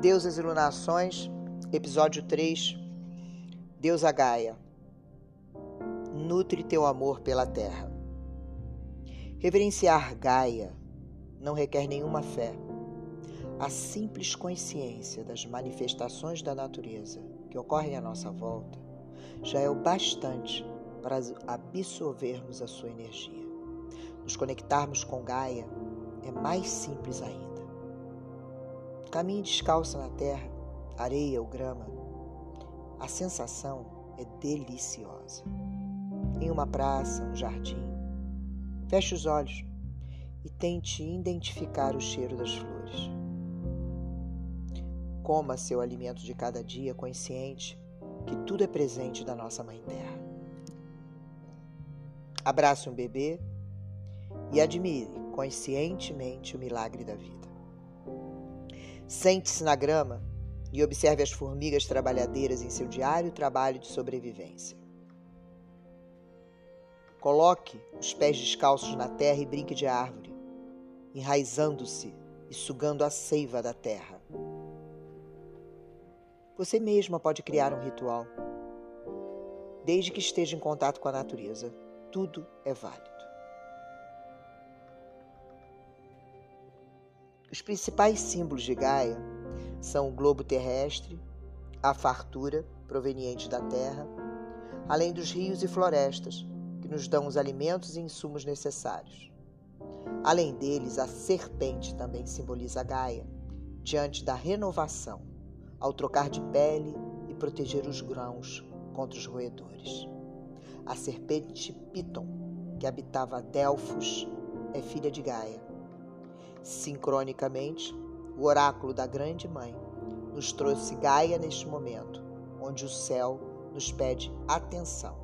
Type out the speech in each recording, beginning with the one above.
Deusas e Lunações, episódio 3. Deusa Gaia. Nutre teu amor pela terra. Reverenciar Gaia não requer nenhuma fé. A simples consciência das manifestações da natureza que ocorrem à nossa volta já é o bastante para absorvermos a sua energia. Nos conectarmos com Gaia é mais simples ainda. Caminhe descalço na terra, areia ou grama. A sensação é deliciosa. Em uma praça, um jardim. Feche os olhos e tente identificar o cheiro das flores. Coma seu alimento de cada dia consciente que tudo é presente da nossa Mãe Terra. Abrace um bebê e admire conscientemente o milagre da vida. Sente-se na grama e observe as formigas trabalhadeiras em seu diário trabalho de sobrevivência. Coloque os pés descalços na terra e brinque de árvore, enraizando-se e sugando a seiva da terra. Você mesma pode criar um ritual. Desde que esteja em contato com a natureza, tudo é válido. Os principais símbolos de Gaia são o globo terrestre, a fartura proveniente da terra, além dos rios e florestas, que nos dão os alimentos e insumos necessários. Além deles, a serpente também simboliza Gaia, diante da renovação, ao trocar de pele e proteger os grãos contra os roedores. A serpente Piton, que habitava Delfos, é filha de Gaia Sincronicamente, o oráculo da Grande Mãe nos trouxe Gaia neste momento, onde o céu nos pede atenção,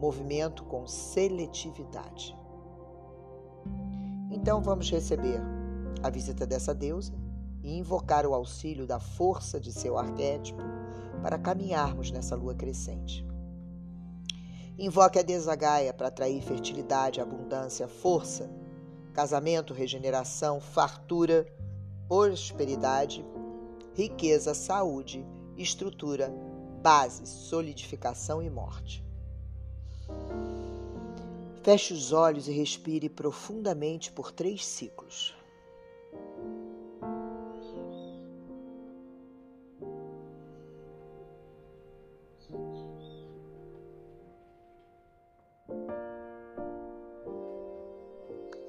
movimento com seletividade. Então vamos receber a visita dessa deusa e invocar o auxílio da força de seu arquétipo para caminharmos nessa lua crescente. Invoque a deusa Gaia para atrair fertilidade, abundância, força casamento, regeneração, fartura, prosperidade, riqueza, saúde, estrutura, base, solidificação e morte. Feche os olhos e respire profundamente por três ciclos.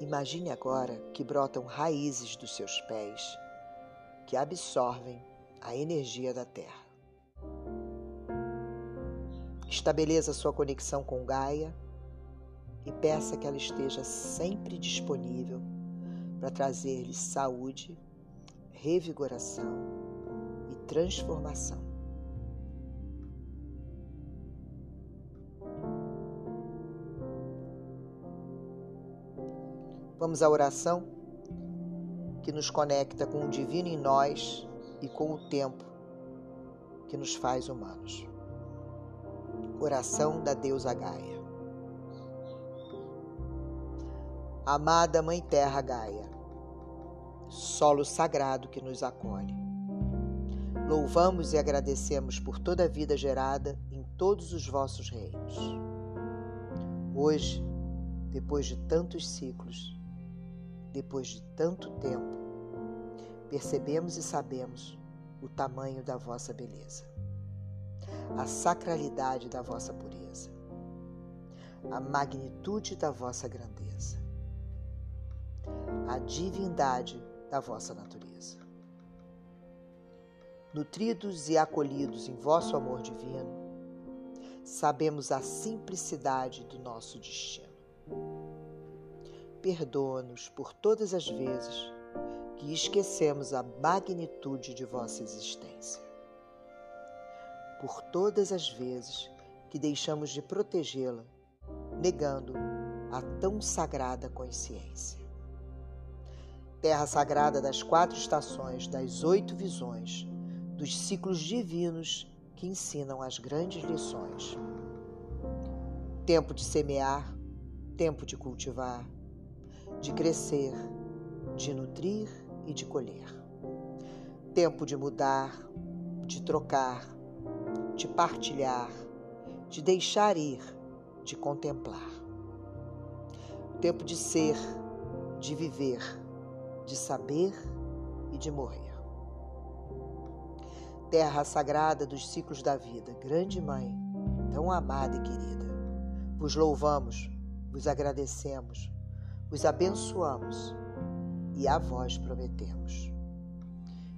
Imagine agora que brotam raízes dos seus pés que absorvem a energia da Terra. Estabeleça sua conexão com Gaia e peça que ela esteja sempre disponível para trazer-lhe saúde, revigoração e transformação. Vamos à oração que nos conecta com o divino em nós e com o tempo que nos faz humanos. Oração da deusa Gaia. Amada Mãe Terra Gaia, solo sagrado que nos acolhe. Louvamos e agradecemos por toda a vida gerada em todos os vossos reinos. Hoje, depois de tantos ciclos, depois de tanto tempo, percebemos e sabemos o tamanho da vossa beleza, a sacralidade da vossa pureza, a magnitude da vossa grandeza, a divindade da vossa natureza. Nutridos e acolhidos em vosso amor divino, sabemos a simplicidade do nosso destino perdoa-nos por todas as vezes que esquecemos a magnitude de vossa existência. Por todas as vezes que deixamos de protegê-la, negando a tão sagrada consciência. Terra sagrada das quatro estações, das oito visões, dos ciclos divinos que ensinam as grandes lições. Tempo de semear, tempo de cultivar, de crescer, de nutrir e de colher. Tempo de mudar, de trocar, de partilhar, de deixar ir, de contemplar. Tempo de ser, de viver, de saber e de morrer. Terra sagrada dos ciclos da vida, grande mãe, tão amada e querida, vos louvamos, vos agradecemos, vos abençoamos e a vós prometemos.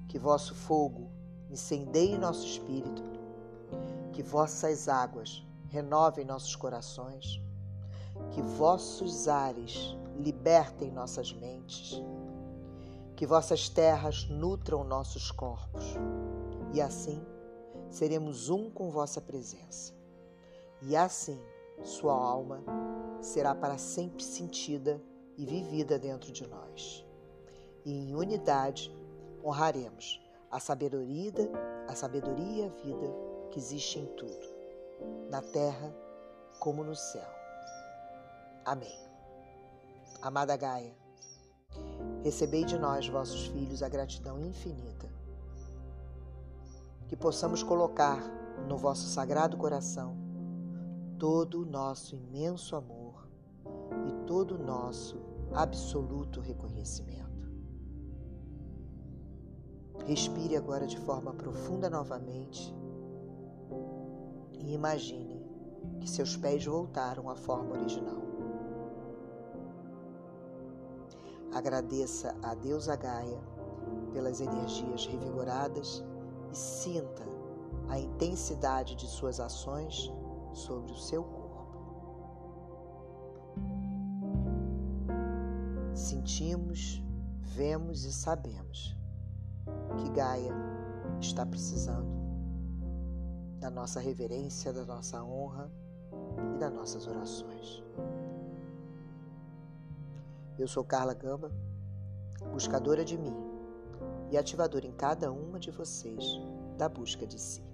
Que vosso fogo incendeie nosso espírito, que vossas águas renovem nossos corações, que vossos ares libertem nossas mentes, que vossas terras nutram nossos corpos, e assim seremos um com vossa presença. E assim sua alma será para sempre sentida e vivida dentro de nós. E em unidade honraremos a sabedoria, a sabedoria e a vida que existe em tudo, na terra como no céu. Amém. Amada Gaia, recebei de nós, vossos filhos, a gratidão infinita. Que possamos colocar no vosso sagrado coração todo o nosso imenso amor todo o nosso absoluto reconhecimento. Respire agora de forma profunda novamente e imagine que seus pés voltaram à forma original. Agradeça a deusa Gaia pelas energias revigoradas e sinta a intensidade de suas ações sobre o seu corpo. Sentimos, vemos e sabemos que Gaia está precisando da nossa reverência, da nossa honra e das nossas orações. Eu sou Carla Gamba, buscadora de mim e ativadora em cada uma de vocês da busca de si.